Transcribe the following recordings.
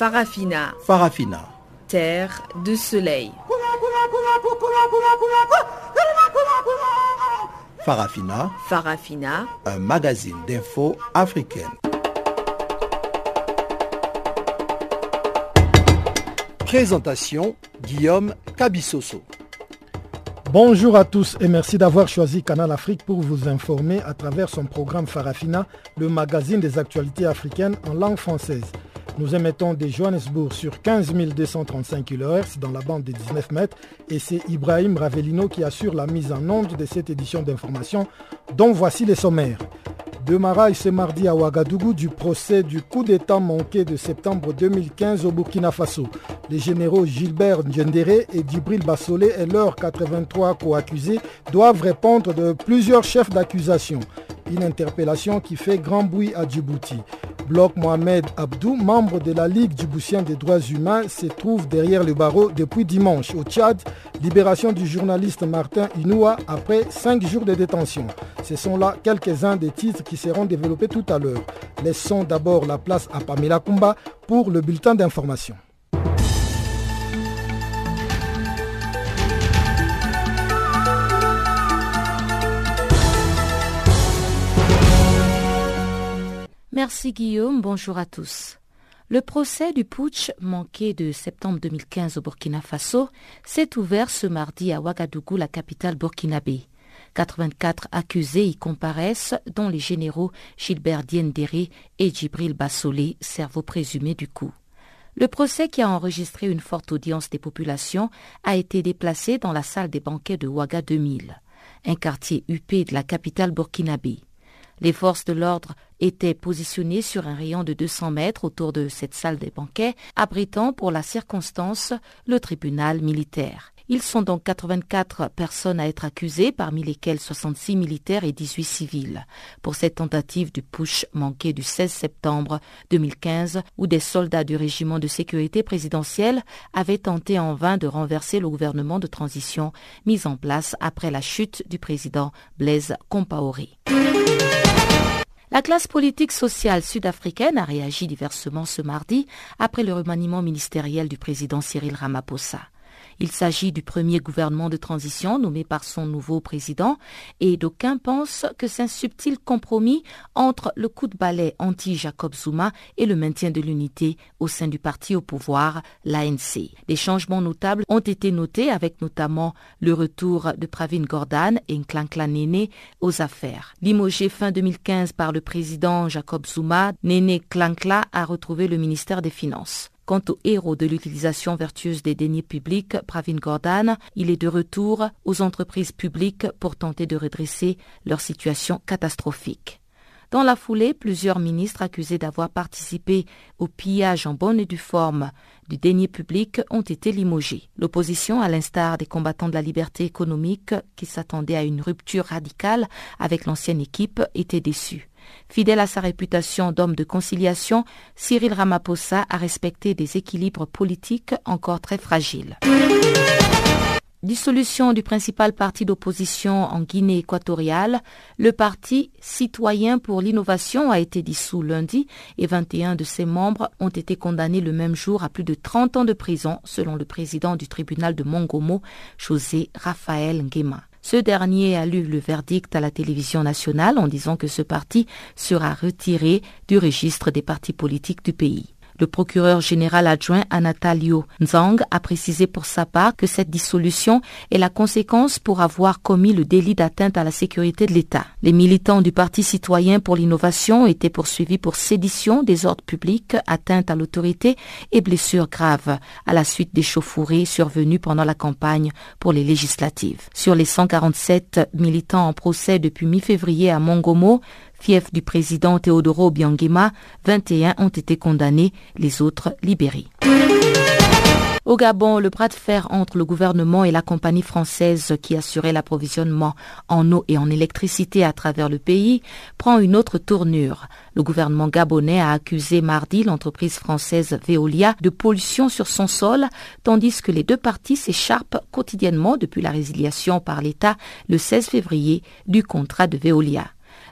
Farafina. Farafina. Terre de soleil. Farafina. Farafina. Un magazine d'infos africaine. Présentation Guillaume Cabissoso. Bonjour à tous et merci d'avoir choisi Canal Afrique pour vous informer à travers son programme Farafina, le magazine des actualités africaines en langue française. Nous émettons des Johannesburg sur 15 235 kHz dans la bande des 19 mètres et c'est Ibrahim Ravelino qui assure la mise en onde de cette édition d'information dont voici les sommaires. Démarrage ce mardi à Ouagadougou du procès du coup d'État manqué de septembre 2015 au Burkina Faso. Les généraux Gilbert Ndjendere et Djibril Bassolé et leurs 83 co-accusés doivent répondre de plusieurs chefs d'accusation. Une interpellation qui fait grand bruit à Djibouti. Bloc Mohamed Abdou, membre de la Ligue djiboutienne des droits humains, se trouve derrière le barreau depuis dimanche. Au Tchad, libération du journaliste Martin Inoua après cinq jours de détention. Ce sont là quelques-uns des titres qui seront développés tout à l'heure. Laissons d'abord la place à Pamela Kumba pour le bulletin d'information. Merci Guillaume, bonjour à tous. Le procès du putsch manqué de septembre 2015 au Burkina Faso s'est ouvert ce mardi à Ouagadougou, la capitale burkinabé. 84 accusés y comparaissent, dont les généraux Gilbert Diendéré et Djibril Bassolé, cerveau présumé du coup. Le procès qui a enregistré une forte audience des populations a été déplacé dans la salle des banquets de Ouaga 2000, un quartier huppé de la capitale burkinabé. Les forces de l'ordre étaient positionnées sur un rayon de 200 mètres autour de cette salle des banquets, abritant pour la circonstance le tribunal militaire. Ils sont donc 84 personnes à être accusées, parmi lesquelles 66 militaires et 18 civils, pour cette tentative du push manqué du 16 septembre 2015, où des soldats du régiment de sécurité présidentielle avaient tenté en vain de renverser le gouvernement de transition mis en place après la chute du président Blaise Compaoré. La classe politique sociale sud-africaine a réagi diversement ce mardi après le remaniement ministériel du président Cyril Ramaphosa. Il s'agit du premier gouvernement de transition nommé par son nouveau président et d'aucuns pensent que c'est un subtil compromis entre le coup de balai anti-Jacob Zuma et le maintien de l'unité au sein du parti au pouvoir, l'ANC. Des changements notables ont été notés avec notamment le retour de Pravin Gordhan et Nklank Nene aux affaires. Limogé fin 2015 par le président Jacob Zuma, Nene Klankla a retrouvé le ministère des Finances. Quant au héros de l'utilisation vertueuse des deniers publics, Pravin Gordhan, il est de retour aux entreprises publiques pour tenter de redresser leur situation catastrophique. Dans la foulée, plusieurs ministres accusés d'avoir participé au pillage en bonne et due forme du denier public ont été limogés. L'opposition, à l'instar des combattants de la liberté économique qui s'attendaient à une rupture radicale avec l'ancienne équipe, était déçue. Fidèle à sa réputation d'homme de conciliation, Cyril Ramaphosa a respecté des équilibres politiques encore très fragiles. Dissolution du principal parti d'opposition en Guinée équatoriale, le parti Citoyen pour l'innovation a été dissous lundi et 21 de ses membres ont été condamnés le même jour à plus de 30 ans de prison selon le président du tribunal de Mongomo, José Raphaël Nguema. Ce dernier a lu le verdict à la télévision nationale en disant que ce parti sera retiré du registre des partis politiques du pays. Le procureur général adjoint Anatalio Nzang a précisé pour sa part que cette dissolution est la conséquence pour avoir commis le délit d'atteinte à la sécurité de l'État. Les militants du Parti citoyen pour l'innovation étaient poursuivis pour sédition, des ordres publics, atteinte à l'autorité et blessures graves à la suite des chauffourées survenues pendant la campagne pour les législatives. Sur les 147 militants en procès depuis mi-février à Mongomo, fief du président Teodoro Biangema, 21 ont été condamnés, les autres libérés. Au Gabon, le bras de fer entre le gouvernement et la compagnie française qui assurait l'approvisionnement en eau et en électricité à travers le pays prend une autre tournure. Le gouvernement gabonais a accusé mardi l'entreprise française Veolia de pollution sur son sol, tandis que les deux parties s'écharpent quotidiennement depuis la résiliation par l'État le 16 février du contrat de Veolia.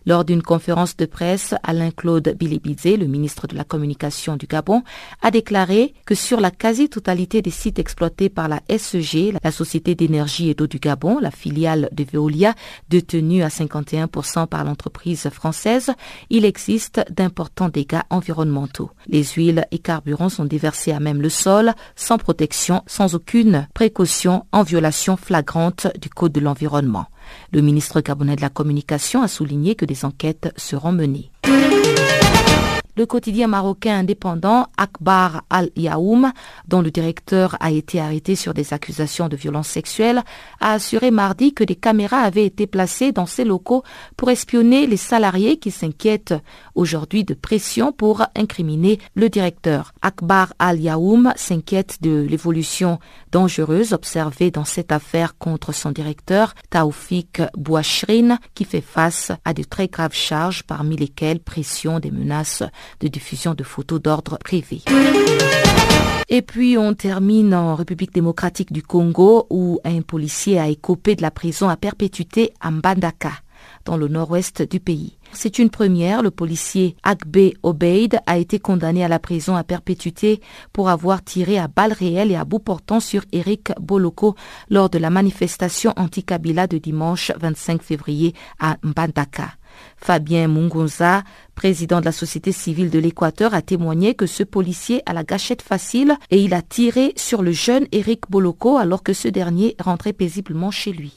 Lors d'une conférence de presse, Alain-Claude Bilibidze, le ministre de la Communication du Gabon, a déclaré que sur la quasi-totalité des sites exploités par la SEG, la Société d'énergie et d'eau du Gabon, la filiale de Veolia, détenue à 51% par l'entreprise française, il existe d'importants dégâts environnementaux. Les huiles et carburants sont déversés à même le sol, sans protection, sans aucune précaution, en violation flagrante du Code de l'environnement. Le ministre gabonais de la Communication a souligné que des enquêtes seront menées. Le quotidien marocain indépendant Akbar al-Yaoum, dont le directeur a été arrêté sur des accusations de violences sexuelles, a assuré mardi que des caméras avaient été placées dans ses locaux pour espionner les salariés qui s'inquiètent aujourd'hui de pression pour incriminer le directeur. Akbar al-Yaoum s'inquiète de l'évolution dangereuse observée dans cette affaire contre son directeur, Taoufik Bouachrin, qui fait face à de très graves charges parmi lesquelles pression des menaces de diffusion de photos d'ordre privé. Et puis on termine en République démocratique du Congo où un policier a écopé de la prison à perpétuité à Mbandaka, dans le nord-ouest du pays. C'est une première. Le policier Agbe Obeid a été condamné à la prison à perpétuité pour avoir tiré à balles réelles et à bout portant sur Eric Boloko lors de la manifestation anti-Kabila de dimanche 25 février à Mbandaka. Fabien Mungonza, président de la société civile de l'Équateur, a témoigné que ce policier a la gâchette facile et il a tiré sur le jeune Eric Boloko alors que ce dernier rentrait paisiblement chez lui.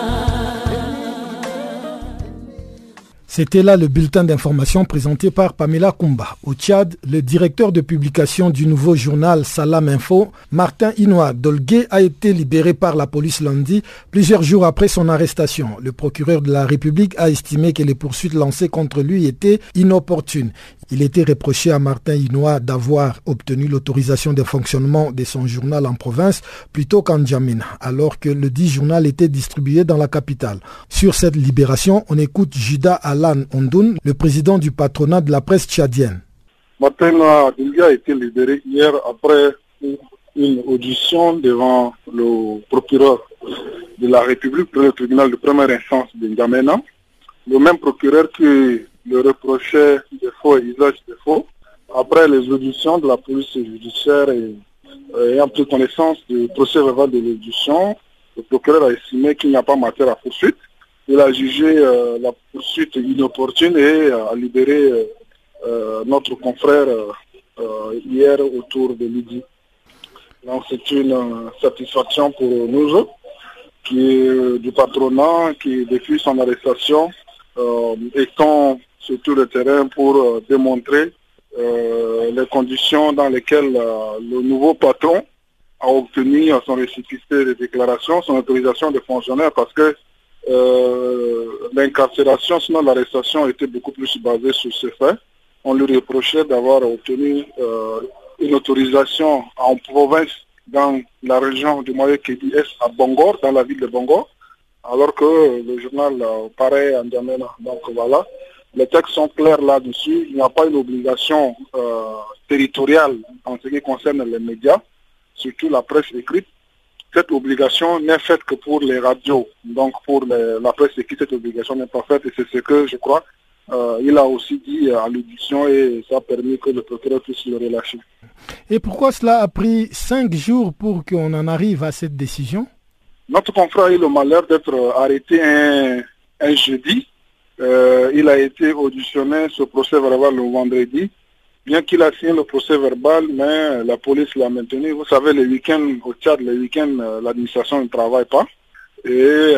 C'était là le bulletin d'information présenté par Pamela Kumba. Au Tchad, le directeur de publication du nouveau journal Salam Info, Martin Inoua Dolgué, a été libéré par la police lundi, plusieurs jours après son arrestation. Le procureur de la République a estimé que les poursuites lancées contre lui étaient inopportunes. Il était reproché à Martin Inoua d'avoir obtenu l'autorisation de fonctionnement de son journal en province plutôt qu'en Djamena, alors que le dit journal était distribué dans la capitale. Sur cette libération, on écoute Juda Alan Ondoun, le président du patronat de la presse tchadienne. Martin Inoua a été libéré hier après une audition devant le procureur de la République pour le tribunal de première instance de N'Djamena. Le même procureur qui le reprochait des faux et usage des faux. Après les auditions de la police judiciaire et euh, ayant pris connaissance du procès verbal de l'audition, le procureur a estimé qu'il n'y a pas matière à poursuite. Il a jugé euh, la poursuite inopportune et a libéré euh, notre confrère hier autour de midi. Donc c'est une satisfaction pour nous qui est du patronat qui depuis son arrestation étant sur le terrain pour euh, démontrer euh, les conditions dans lesquelles euh, le nouveau patron a obtenu son récipicé de déclaration, son autorisation de fonctionnaire parce que l'incarcération, sinon l'arrestation était beaucoup plus basée sur ce fait. On lui reprochait d'avoir obtenu une autorisation en province dans la région du Moyen Kédi Est à Bangor, dans la ville de Bangor, alors que le journal paraît en Djamena. Donc les textes sont clairs là-dessus. Il n'y a pas une obligation euh, territoriale en ce qui concerne les médias, surtout la presse écrite. Cette obligation n'est faite que pour les radios. Donc pour la presse écrite, cette obligation n'est pas faite et c'est ce que je crois euh, il a aussi dit à l'audition et ça a permis que le procureur puisse le relâcher. Et pourquoi cela a pris cinq jours pour qu'on en arrive à cette décision? Notre confrère a eu le malheur d'être arrêté un jeudi il a été auditionné ce procès verbal le vendredi. Bien qu'il a signé le procès verbal, mais la police l'a maintenu. Vous savez, les week-ends au Tchad, les week-ends, l'administration ne travaille pas. Et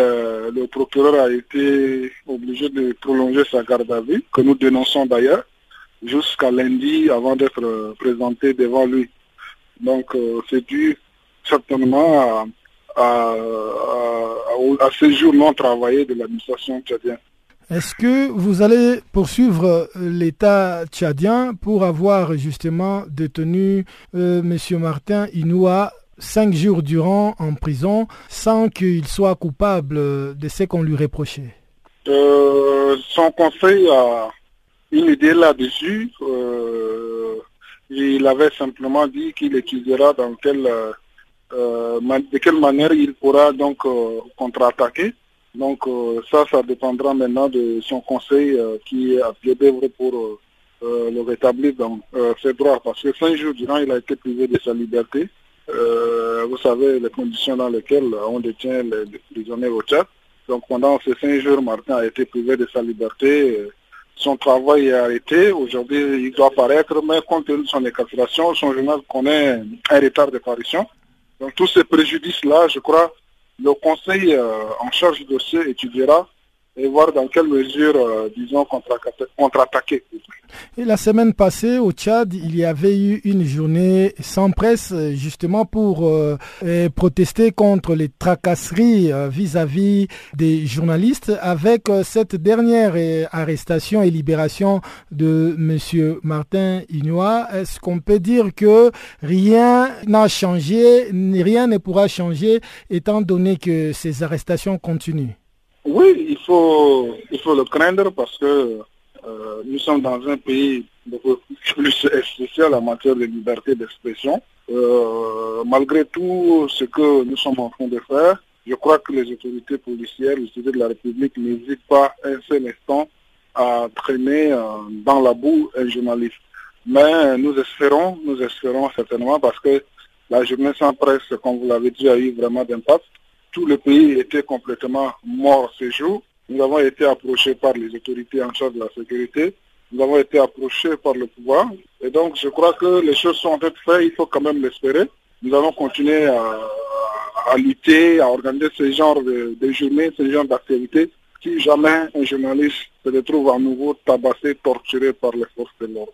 le procureur a été obligé de prolonger sa garde à vue, que nous dénonçons d'ailleurs jusqu'à lundi avant d'être présenté devant lui. Donc euh, c'est dû certainement à, ce jour non travaillé de l'administration tchadienne. Est-ce que vous allez poursuivre l'État tchadien pour avoir justement détenu euh, M. Martin Inoua cinq jours durant en prison sans qu'il soit coupable de ce qu'on lui reprochait? Euh, Son conseil a une idée là-dessus. Euh, il avait simplement dit qu'il étudiera dans euh, de quelle manière il pourra donc euh, contre-attaquer. Donc ça, ça dépendra maintenant de son conseil qui est à pied d'œuvre pour le rétablir dans ses droits. Parce que cinq jours durant, il a été privé de sa liberté. vous savez les conditions dans lesquelles on détient les, prisonniers au Tchad. Donc pendant ces cinq jours, Martin a été privé de sa liberté son travail est arrêté. Aujourd'hui, il doit apparaître, mais compte tenu de son incarcération, son journal connaît un retard d'apparition. Donc tous ces préjudices-là, je crois, le Conseil euh, en charge du dossier étudiera et voir dans quelle mesure, euh, disons, contre-attaquer. Et la semaine passée, au Tchad, il y avait eu une journée sans presse, justement pour euh, protester contre les tracasseries euh, vis-à-vis des journalistes, avec cette dernière arrestation et libération de M. Martin Inoua. Est-ce qu'on peut dire que rien n'a changé, rien ne pourra changer, étant donné que ces arrestations continuent? Oui, il faut, il faut le craindre parce que euh, nous sommes dans un pays beaucoup plus spécial en matière de liberté d'expression. Euh, malgré tout ce que nous sommes en train de faire, je crois que les autorités policières, les autorités de la République n'hésitent pas un seul instant à traîner euh, dans la boue un journaliste. Mais nous espérons, nous espérons certainement parce que la journée sans presse, comme vous l'avez dit, a eu vraiment d'impact tout le pays était complètement mort ce jour. Nous avons été approchés par les autorités en charge de la sécurité. Nous avons été approchés par le pouvoir. Et donc, je crois que les choses sont en train de faire. Il faut quand même l'espérer. Nous allons continuer à, lutter, à organiser ce genre de, de journées, ce genre d'activités. Si jamais un journaliste se retrouve à nouveau tabassé, torturé par les forces de l'ordre.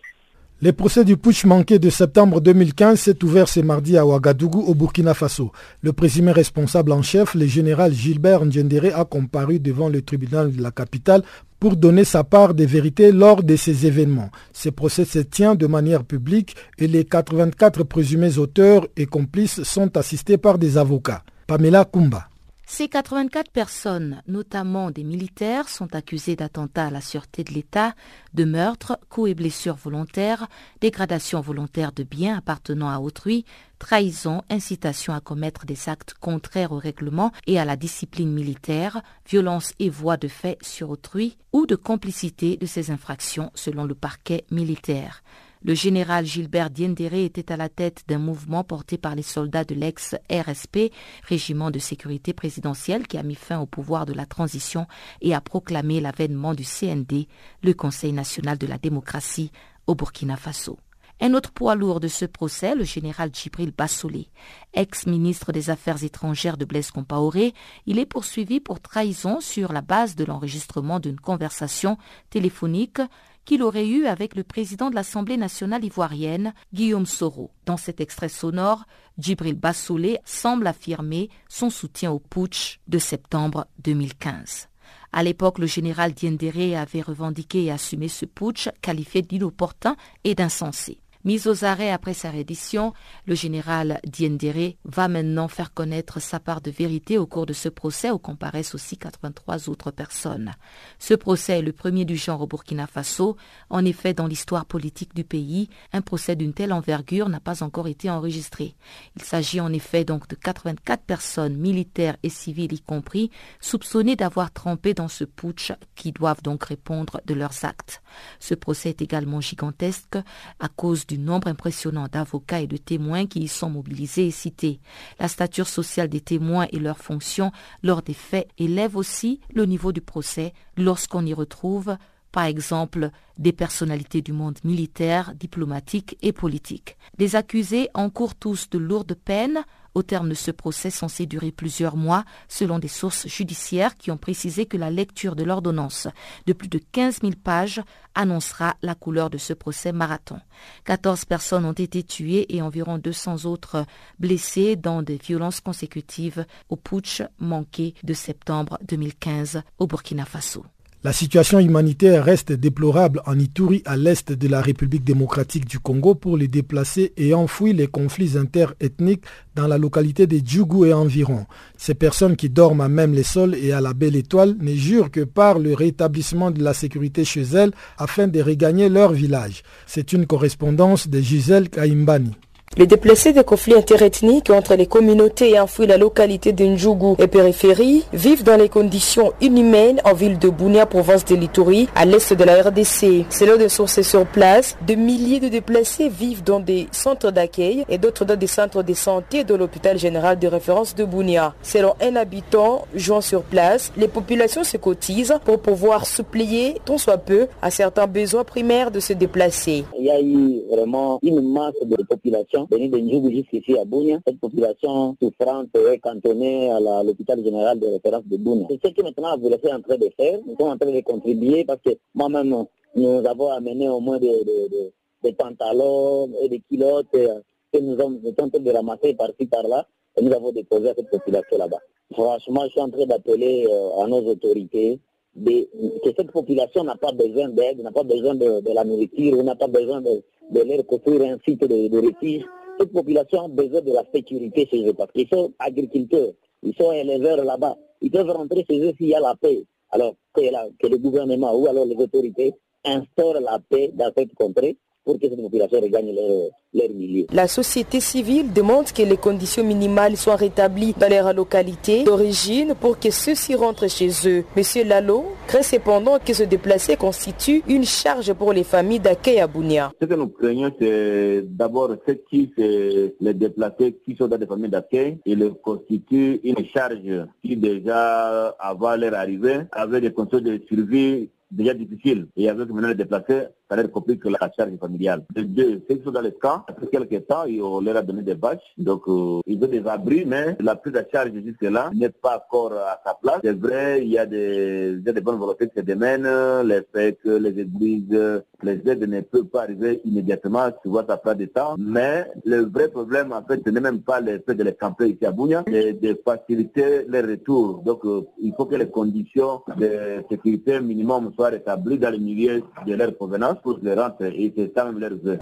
Le procès du putsch manqué de septembre 2015 s'est ouvert ce mardi à Ouagadougou au Burkina Faso. Le présumé responsable en chef, le général Gilbert Ndjendere, a comparu devant le tribunal de la capitale pour donner sa part des vérités lors de ces événements. Ce procès se tient de manière publique et les 84 présumés auteurs et complices sont assistés par des avocats. Pamela Kumba. Ces 84 personnes, notamment des militaires, sont accusées d'attentats à la sûreté de l'État, de meurtres, coups et blessures volontaires, dégradation volontaire de biens appartenant à autrui, trahison, incitation à commettre des actes contraires au règlement et à la discipline militaire, violence et voie de fait sur autrui, ou de complicité de ces infractions selon le parquet militaire. Le général Gilbert Diendéré était à la tête d'un mouvement porté par les soldats de l'ex-RSP, régiment de sécurité présidentielle qui a mis fin au pouvoir de la transition et a proclamé l'avènement du CND, le Conseil national de la démocratie, au Burkina Faso. Un autre poids lourd de ce procès, le général Djibril Bassolé, ex-ministre des Affaires étrangères de Blaise Compaoré, il est poursuivi pour trahison sur la base de l'enregistrement d'une conversation téléphonique qu'il aurait eu avec le président de l'Assemblée nationale ivoirienne, Guillaume Soro. Dans cet extrait sonore, Djibril Bassoulé semble affirmer son soutien au putsch de septembre 2015. À l'époque, le général Diendéré avait revendiqué et assumé ce putsch, qualifié d'inopportun et d'insensé. Mis aux arrêts après sa reddition, le général Diendéré va maintenant faire connaître sa part de vérité au cours de ce procès où comparaissent aussi 83 autres personnes. Ce procès est le premier du genre au Burkina Faso. En effet, dans l'histoire politique du pays, un procès d'une telle envergure n'a pas encore été enregistré. Il s'agit en effet donc de 84 personnes, militaires et civiles y compris, soupçonnées d'avoir trempé dans ce putsch qui doivent donc répondre de leurs actes. Ce procès est également gigantesque à cause du nombre impressionnant d'avocats et de témoins qui y sont mobilisés et cités. La stature sociale des témoins et leurs fonctions lors des faits élèvent aussi le niveau du procès lorsqu'on y retrouve par exemple des personnalités du monde militaire, diplomatique et politique. Les accusés encourent tous de lourdes peines, au terme de ce procès censé durer plusieurs mois, selon des sources judiciaires qui ont précisé que la lecture de l'ordonnance de plus de 15 000 pages annoncera la couleur de ce procès marathon. 14 personnes ont été tuées et environ 200 autres blessées dans des violences consécutives au putsch manqué de septembre 2015 au Burkina Faso. La situation humanitaire reste déplorable en Ituri à l'est de la République démocratique du Congo pour les déplacés et enfouir les conflits interethniques dans la localité de Djougou et environ. Ces personnes qui dorment à même les sols et à la belle étoile ne jurent que par le rétablissement de la sécurité chez elles afin de regagner leur village. C'est une correspondance de Gisèle Kaimbani. Les déplacés des conflits interethniques entre les communautés ayant fui la localité de Ndjougou et périphérie vivent dans les conditions inhumaines en ville de Bounia, province de Lituri, à l'est de la RDC. Selon des sources sur place, de milliers de déplacés vivent dans des centres d'accueil et d'autres dans des centres de santé de l'hôpital général de référence de Bounia. Selon un habitant jouant sur place, les populations se cotisent pour pouvoir supplier, tant soit peu, à certains besoins primaires de se déplacer. Il y a eu vraiment une masse de population venus de Ndjougou jusqu'ici à Bounia. Cette population souffrante est cantonnée à l'hôpital général de référence de Bounia. C'est ce que maintenant vous êtes en train de faire. Nous sommes en train de contribuer parce que moi-même, nous avons amené au moins des, pantalons et des culottes euh, que nous sommes en train de ramasser par-ci par-là et nous avons déposé à cette population là-bas. Franchement, je suis en train d'appeler euh, à nos autorités que cette population n'a pas besoin d'aide, n'a pas besoin de, la nourriture, n'a pas besoin de, de leur construire un site de, de refuge. Cette population a besoin de la sécurité chez eux parce qu'ils sont agriculteurs, ils sont éleveurs là-bas. Ils peuvent rentrer chez eux s'il y a la paix. Alors que, que le gouvernement ou alors les autorités instaurent la paix dans cette contrée pour que cette population regagne leur, milieu. La société civile demande que les conditions minimales soient rétablies dans leur localité d'origine pour que ceux-ci rentrent chez eux. Monsieur Lalo crée cependant que se déplacer constitue une charge pour les familles d'accueil à Bounia. Ce que nous craignons, c'est d'abord ce qui les déplacés qui sont dans des familles d'accueil. Il constitue une charge qui déjà, avant leur arrivée, avait des conditions de survie déjà difficile. Et avec maintenant les déplacés, ça leur complique la charge familiale. De deux, ceux qui sont dans les camps, après quelques temps, on leur a donné des bâches. Donc, euh, ils ont des abris, mais la prise de charge jusque-là n'est pas encore à sa place. C'est vrai, il y a des, il y a des bonnes volontés qui se démènent, les que les églises, les aides ne peuvent pas arriver immédiatement, vois, ça prend du temps. Mais le vrai problème, en fait, ce n'est même pas le fait de les camper ici à Bounia, c'est de faciliter les retours. Donc, euh, il faut que les conditions de sécurité minimum soient rétablies dans le milieu de leur provenance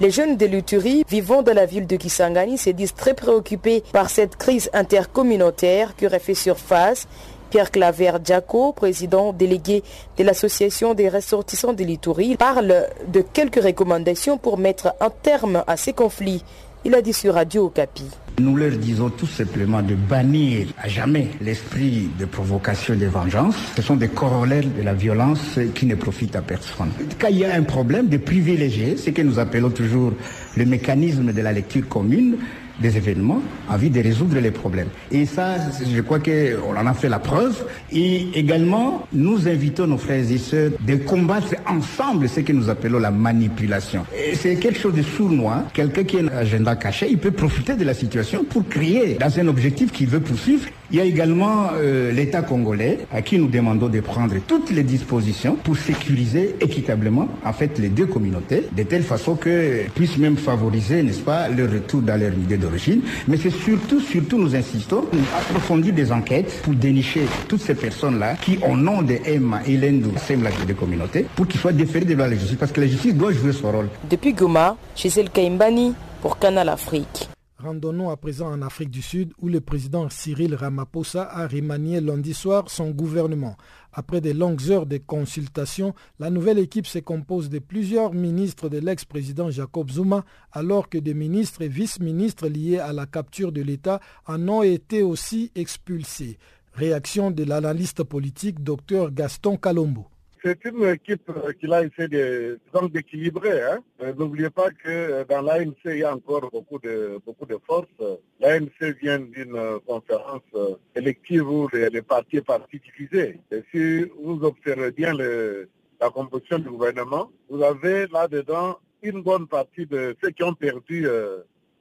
Les jeunes de l'Uturi vivant dans la ville de Kisangani se disent très préoccupés par cette crise intercommunautaire qui aurait fait surface Pierre Claver Diaco, président délégué de l'association des ressortissants de l'Itourie, parle de quelques recommandations pour mettre un terme à ces conflits. Il a dit sur Radio Okapi. Nous leur disons tout simplement de bannir à jamais l'esprit de provocation et de vengeance. Ce sont des corollaires de la violence qui ne profitent à personne. Quand il y a un problème, de privilégier ce que nous appelons toujours le mécanisme de la lecture commune, des événements, envie de résoudre les problèmes. Et ça, je crois qu'on en a fait la preuve. Et également, nous invitons nos frères et sœurs de combattre ensemble ce que nous appelons la manipulation. C'est quelque chose de sournois. Quelqu'un qui a un agenda caché, il peut profiter de la situation pour créer dans un objectif qu'il veut poursuivre il y a également euh, l'État congolais à qui nous demandons de prendre toutes les dispositions pour sécuriser équitablement en fait les deux communautés de telle façon que puissent même favoriser, n'est-ce pas, le retour dans leur idée d'origine. Mais c'est surtout, surtout nous insistons, approfondir des enquêtes pour dénicher toutes ces personnes-là qui, au nom de Emma et Lendou, sèment la des communautés pour qu'ils soient déférés devant la justice parce que la justice doit jouer son rôle. Depuis Goma, Gisèle Kaimbani pour Canal Afrique. Rendons-nous à présent en Afrique du Sud où le président Cyril Ramaphosa a remanié lundi soir son gouvernement. Après de longues heures de consultation, la nouvelle équipe se compose de plusieurs ministres de l'ex-président Jacob Zuma, alors que des ministres et vice-ministres liés à la capture de l'État en ont été aussi expulsés. Réaction de l'analyste politique Dr Gaston Calombo. C'est une équipe euh, qui a essayé de, d'équilibrer. Hein. Euh, n'oubliez pas que euh, dans l'ANC, il y a encore beaucoup de, beaucoup de forces. L'ANC vient d'une conférence élective où les, partis partis divisés. Et si vous observez bien la composition du gouvernement, vous avez là-dedans une bonne partie de ceux qui ont perdu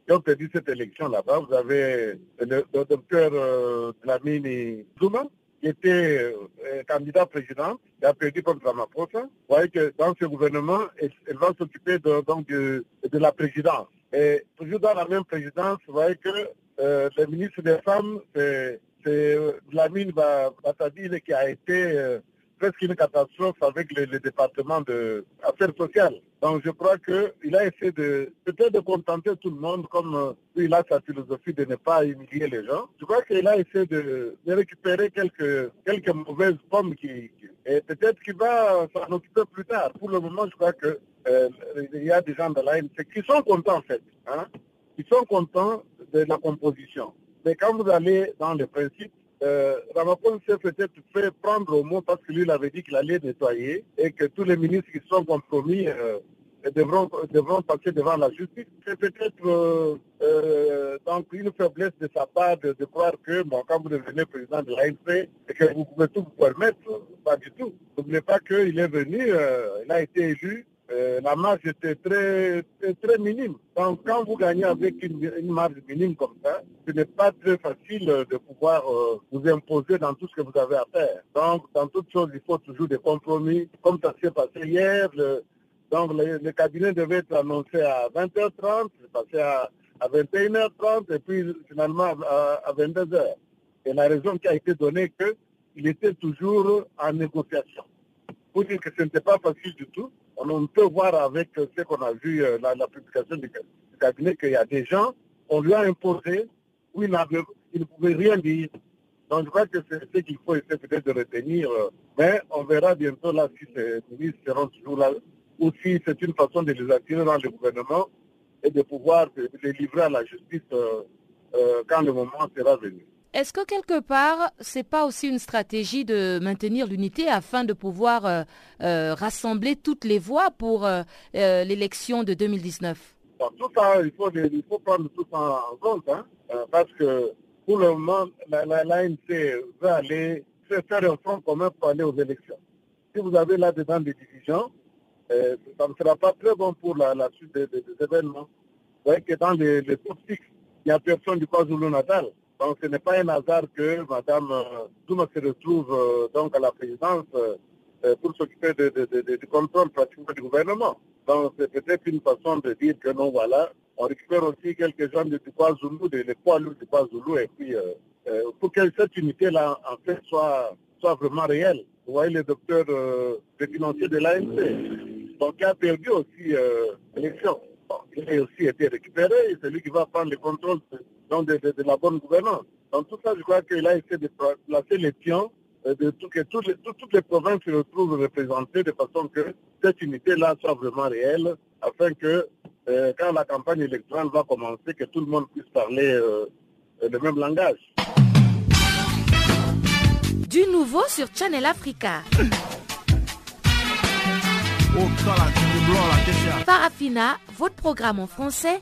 qui ont perdu cette élection là-bas. Vous avez le, docteur euh, Dlamini était euh, candidat président, il a perdu contre Ramaphosa. Vous voyez que dans ce gouvernement, elle, va s'occuper de, donc de, la présidence. Et toujours dans la même présidence, vous voyez que euh, le ministre des Femmes, c'est Dlamini Batadine qui a été euh, presque une catastrophe avec le, département de affaires sociales. Donc je crois qu'il a essayé de peut-être de contenter tout le monde comme euh, il a sa philosophie de ne pas humilier les gens. Je crois qu'il a essayé de, récupérer quelques, quelques mauvaises pommes qui, et peut-être qu'il va s'en occuper plus tard. Pour le moment, je crois que euh, il y a des gens de l'ANC qui sont contents en fait. Hein, qui sont contents de la composition. Mais quand vous allez dans les principes, euh, s'est peut-être fait prendre au mot parce que lui, il avait dit qu'il allait nettoyer et que tous les ministres qui sont compromis euh, devront, devront passer devant la justice. C'est peut-être euh, euh, donc une faiblesse de sa part de, croire que bon, quand vous devenez président de l'ANC et que vous pouvez tout vous permettre, pas du tout. N'oubliez pas qu'il est venu, il a été élu euh, la marge était très, très, minime. Donc quand vous gagnez avec une, marge minime comme ça, ce n'est pas très facile de pouvoir euh, vous imposer dans tout ce que vous avez à faire. Donc dans toutes choses, il faut toujours des compromis, comme ça s'est passé hier. Le, donc le, cabinet devait être annoncé à 20h30, c'est passé à, à 21h30 et puis finalement à, à 22h. Et la raison qui a été donnée, qu'il était toujours en négociation. Pour dire que ce n'était pas facile du tout on peut voir avec ce qu'on a vu, euh, la, la publication du, cabinet, qu'il y a des gens, on lui a imposé où il, ne pouvait rien dire. Donc je crois que c'est ce qu'il faut essayer peut-être de retenir. Euh, mais on verra bientôt là si ces ministres seront toujours là ou si c'est une façon de les attirer dans le gouvernement et de pouvoir les livrer à la justice euh, quand le moment sera venu. Est-ce que quelque part, c'est pas aussi une stratégie de maintenir l'unité afin de pouvoir euh, euh, rassembler toutes les voix pour euh, l'élection de 2019 Tout ça, il faut, prendre tout ça en compte, hein, parce que pour le moment, l'ANC va aller faire un front commun pour aller aux élections. Si vous avez là-dedans des divisions, ça ne sera pas très bon pour la, suite des, événements. Vous voyez que dans les, les il n'y a personne du KwaZulu-Natal. Donc ce n'est pas un hasard que Mme Douma euh, se retrouve euh, donc à la présidence euh, pour s'occuper du contrôle pratiquement du gouvernement. Donc c'est peut-être une façon de dire que non, voilà, on récupère aussi quelques gens du KwaZulu, des poids lourds du KwaZulu, et puis pour que cette unité-là, en fait, soit, vraiment réelle. Vous voyez le docteur euh, financier de l'ANC, donc qui a perdu aussi l'élection. il a aussi été récupéré, et c'est lui qui va prendre le contrôle donc de, la bonne gouvernance. Dans tout ça, je crois qu'il a essayé de placer les pions euh, de tout, que toutes les, toutes les provinces se retrouvent représentées de façon que cette unité-là soit vraiment réelle, afin que euh, quand la campagne électorale va commencer, que tout le monde puisse parler euh, le même langage. Du nouveau sur Channel Africa. Parafina, votre programme en français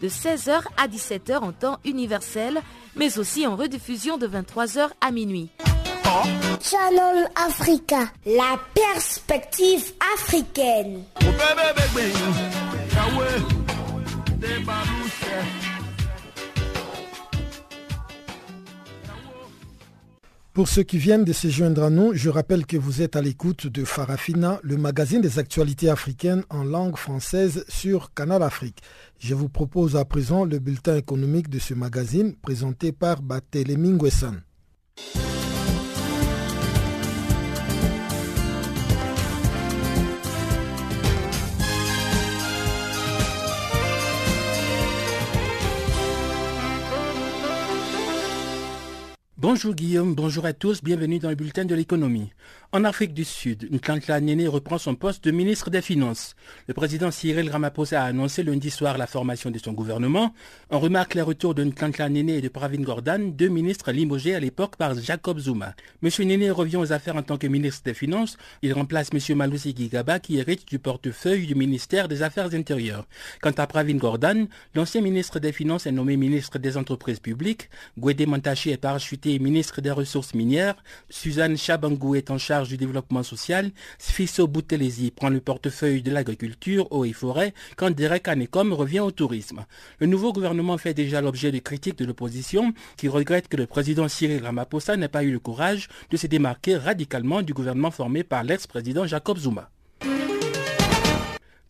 de 16h à 17h en temps universel mais aussi en rediffusion de 23h à minuit. Channel Africa, la perspective africaine. Pour ceux qui viennent de se joindre à nous, je rappelle que vous êtes à l'écoute de Farafina, le magazine des actualités africaines en langue française sur Canal Afrique. Je vous propose à présent le bulletin économique de ce magazine présenté par Barthélémy Nguessan. Bonjour Guillaume, bonjour à tous, bienvenue dans le bulletin de l'économie. En Afrique du Sud, Nkantla Néné reprend son poste de ministre des Finances. Le président Cyril Ramaphosa a annoncé lundi soir la formation de son gouvernement. On remarque les retours de Nkantla Néné et de Pravin Gordhan, deux ministres limogés à l'époque par Jacob Zuma. Monsieur Néné revient aux affaires en tant que ministre des Finances. Il remplace Monsieur Malousi Gigaba qui hérite du portefeuille du ministère des Affaires intérieures. Quant à Pravin Gordhan, l'ancien ministre des Finances est nommé ministre des Entreprises publiques. Gwede Montachi est parachuté ministre des Ressources minières. Suzanne Chabangou est en charge du développement social, Sfiso Boutelesi prend le portefeuille de l'agriculture, eau et forêt, quand Derek Anekom revient au tourisme. Le nouveau gouvernement fait déjà l'objet de critiques de l'opposition, qui regrette que le président Cyril Ramaphosa n'ait pas eu le courage de se démarquer radicalement du gouvernement formé par l'ex-président Jacob Zuma.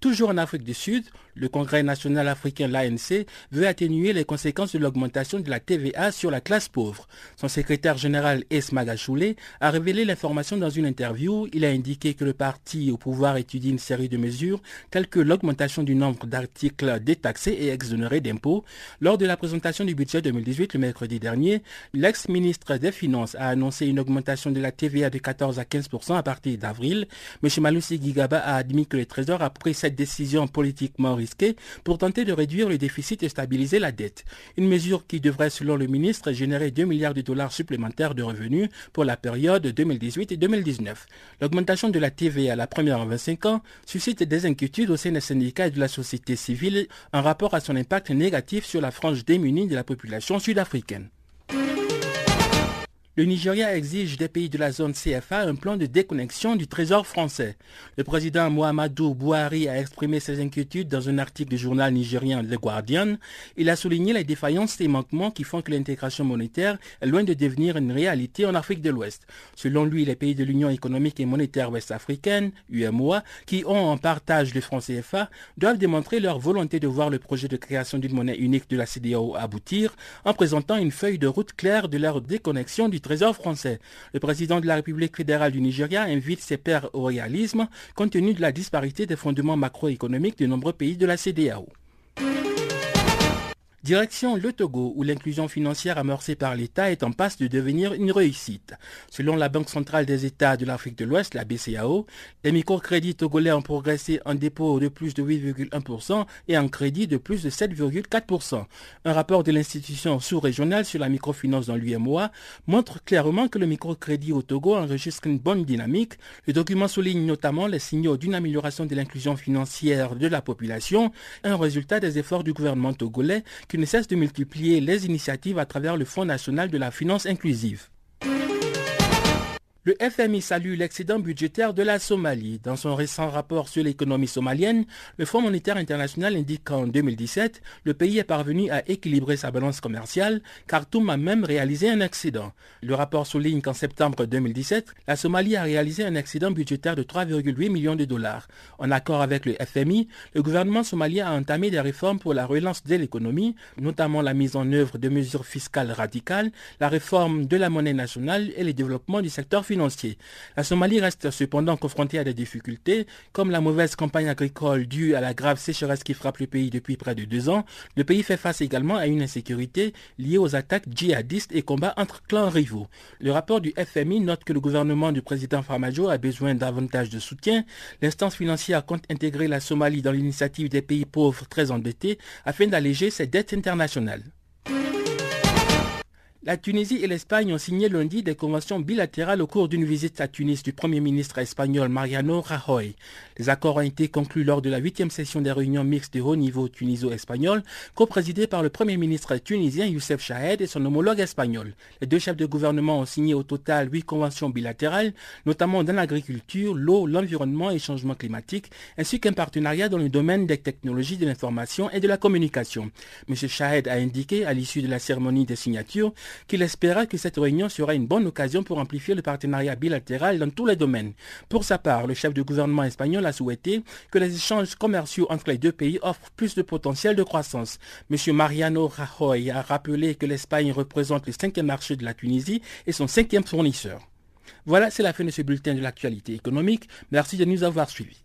Toujours en Afrique du Sud, le Congrès national africain, l'ANC, veut atténuer les conséquences de l'augmentation de la TVA sur la classe pauvre. Son secrétaire général Esmaga Choulé a révélé l'information dans une interview. Il a indiqué que le parti au pouvoir étudie une série de mesures telles que l'augmentation du nombre d'articles détaxés et exonérés d'impôts. Lors de la présentation du budget 2018 le mercredi dernier, l'ex-ministre des Finances a annoncé une augmentation de la TVA de 14 à 15% à partir d'avril. M. Maloussi Gigaba a admis que le Trésor a pris cette décision politiquement risquée pour tenter de réduire le déficit et stabiliser la dette. Une mesure qui devrait, selon le ministre, générer 2 milliards de dollars supplémentaires de revenus pour la période 2018 et 2019. L'augmentation de la TVA à la première en 25 ans suscite des inquiétudes au sein des syndicats et de la société civile en rapport à son impact négatif sur la frange démunie de la population sud-africaine. Le Nigeria exige des pays de la zone CFA un plan de déconnexion du trésor français. Le président Mohamedou Bouhari a exprimé ses inquiétudes dans un article du journal nigérien The Guardian. Il a souligné les défaillances et manquements qui font que l'intégration monétaire est loin de devenir une réalité en Afrique de l'Ouest. Selon lui, les pays de l'Union économique et monétaire ouest-africaine, UMOA, qui ont en partage le franc CFA, doivent démontrer leur volonté de voir le projet de création d'une monnaie unique de la CDAO aboutir en présentant une feuille de route claire de leur déconnexion du trésor français. Le président de la République fédérale du Nigeria invite ses pairs au réalisme compte tenu de la disparité des fondements macroéconomiques de nombreux pays de la CDAO. Direction le Togo, où l'inclusion financière amorcée par l'État est en passe de devenir une réussite. Selon la Banque centrale des États de l'Afrique de l'Ouest, la BCAO, les microcrédits togolais ont progressé en dépôt de plus de 8,1% et en crédit de plus de 7,4%. Un rapport de l'institution sous-régionale sur la microfinance dans l'UMOA montre clairement que le microcrédit au Togo enregistre une bonne dynamique. Le document souligne notamment les signaux d'une amélioration de l'inclusion financière de la population, un résultat des efforts du gouvernement togolais qui ne cesse de multiplier les initiatives à travers le Fonds national de la finance inclusive. Le FMI salue l'excédent budgétaire de la Somalie. Dans son récent rapport sur l'économie somalienne, le Fonds monétaire international indique qu'en 2017, le pays est parvenu à équilibrer sa balance commerciale, Khartoum a même réalisé un excédent. Le rapport souligne qu'en septembre 2017, la Somalie a réalisé un excédent budgétaire de 3,8 millions de dollars. En accord avec le FMI, le gouvernement somalien a entamé des réformes pour la relance de l'économie, notamment la mise en œuvre de mesures fiscales radicales, la réforme de la monnaie nationale et le développement du secteur La Somalie reste cependant confrontée à des difficultés, comme la mauvaise campagne agricole due à la grave sécheresse qui frappe le pays depuis près de deux ans. Le pays fait face également à une insécurité liée aux attaques djihadistes et combats entre clans rivaux. Le rapport du FMI note que le gouvernement du président Farmajo a besoin davantage de soutien. L'instance financière compte intégrer la Somalie dans l'initiative des pays pauvres très endettés afin d'alléger ses dettes internationales. La Tunisie et l'Espagne ont signé lundi des conventions bilatérales au cours d'une visite à Tunis du Premier ministre espagnol Mariano Rajoy. Les accords ont été conclus lors de la huitième session des réunions mixtes de haut niveau tuniso-espagnol, co-présidée par le Premier ministre tunisien Youssef Chahed et son homologue espagnol. Les deux chefs de gouvernement ont signé au total huit conventions bilatérales, notamment dans l'agriculture, l'eau, l'environnement et le changement climatique, ainsi qu'un partenariat dans le domaine des technologies de l'information et de la communication. M. Chahed a indiqué à l'issue de la cérémonie des signatures qu'il espéra que cette réunion sera une bonne occasion pour amplifier le partenariat bilatéral dans tous les domaines. Pour sa part, le chef du gouvernement espagnol a souhaité que les échanges commerciaux entre les deux pays offrent plus de potentiel de croissance. M. Mariano Rajoy a rappelé que l'Espagne représente le cinquième marché de la Tunisie et son cinquième fournisseur. Voilà, c'est la fin de ce bulletin de l'actualité économique. Merci de nous avoir suivis.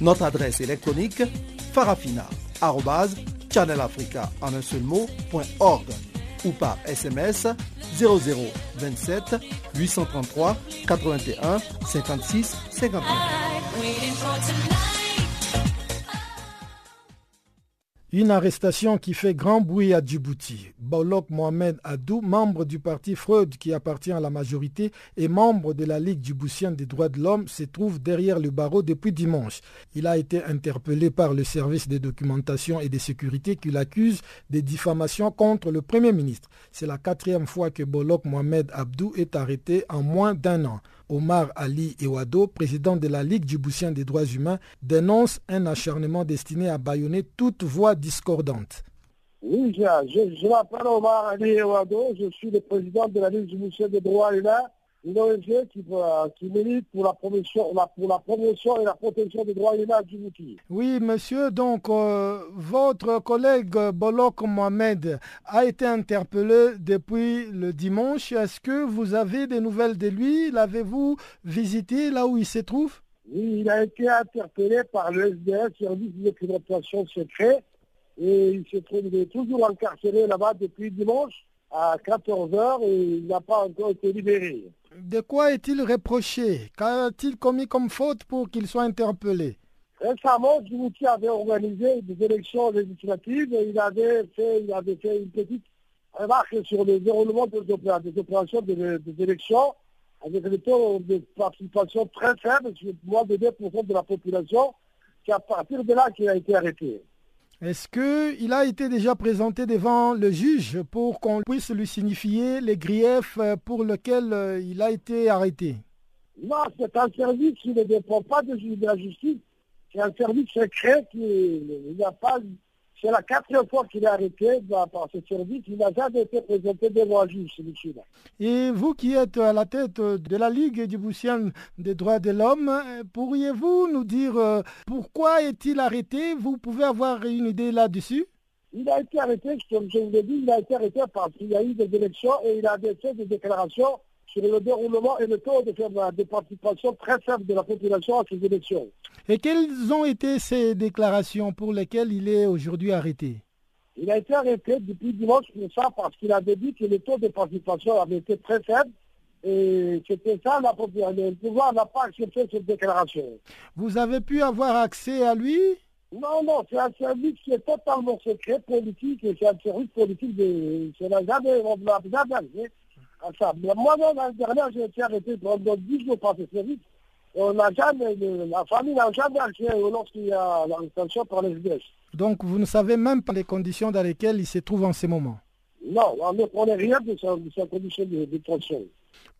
Notre adresse électronique farafina.channelafrica ou par SMS 0027 833 81 56 59. Une arrestation qui fait grand bruit à Djibouti. Bolok Mohamed Adou, membre du parti Freud qui appartient à la majorité et membre de la Ligue djiboutienne des droits de l'homme, se trouve derrière le barreau depuis dimanche. Il a été interpellé par le service de documentation et de sécurité qui l'accuse de diffamation contre le Premier ministre. C'est la quatrième fois que Bolok Mohamed Abdou est arrêté en moins d'un an. Omar Ali Ewado, président de la Ligue djiboutienne des droits humains, dénonce un acharnement destiné à bâillonner toute voix discordante. Oui, je, m'appelle Omar Ali Ewado, je suis le président de la Ligue djiboutienne des droits humains une ONG qui, qui milite pour la, promotion, pour la promotion et la protection des droits humains à Djibouti. Oui, monsieur, donc euh, votre collègue Bolok Mohamed a été interpellé depuis le dimanche. Est-ce que vous avez des nouvelles de lui? L'avez-vous visité là où il se trouve? Oui, il a été interpellé par le SDF, Service de documentation secret, et il se trouve toujours incarcéré là-bas depuis dimanche à 14 heures et il n'a pas encore été libéré. De quoi est-il reproché? Qu'a-t-il commis comme faute pour qu'il soit interpellé? Récemment, Djibouti avait organisé des élections législatives et il avait fait, il avait fait une petite remarque sur le déroulement des, opérations des, élections avec des taux de participation très faibles, moins de 2% de la population, c'est à partir de là qu'il a été arrêté. Est-ce qu'il a été déjà présenté devant le juge pour qu'on puisse lui signifier les griefs euh, pour lesquels euh, il a été arrêté? Non, c'est un service qui ne dépend pas de la justice. C'est un service secret qui n'a pas c'est la quatrième fois qu'il est arrêté par ce service. Il n'a jamais été présenté devant un juge, celui-là. Et vous qui êtes à la tête de la Ligue du djiboutienne des droits de l'homme, pourriez-vous nous dire euh, pourquoi est-il arrêté? Vous pouvez avoir une idée là-dessus? Il a été arrêté, comme je vous l'ai dit, il a été arrêté parce qu'il y a eu des élections et il a fait des déclarations sur le déroulement et le taux de, participation très faible de la population à ces élections. Et quelles ont été ces déclarations pour lesquelles il est aujourd'hui arrêté? Il a été arrêté depuis dimanche pour ça parce qu'il avait dit que le taux de participation avait été très faible et c'était ça la population. Le pouvoir n'a pas accepté cette déclaration. Vous avez pu avoir accès à lui? Non, non, c'est un service qui est totalement secret, politique, et c'est un service politique de... C'est jamais, on l'a jamais moi-même, l'année dernière, j'ai été arrêté pendant 10 jours par ce service. On n'a jamais, la famille n'a jamais accès lorsqu'il y a l'arrestation par les SDF. Donc, vous ne savez même pas les conditions dans lesquelles il se trouve en ce moment Non, on ne connaît rien de sa, condition de détention.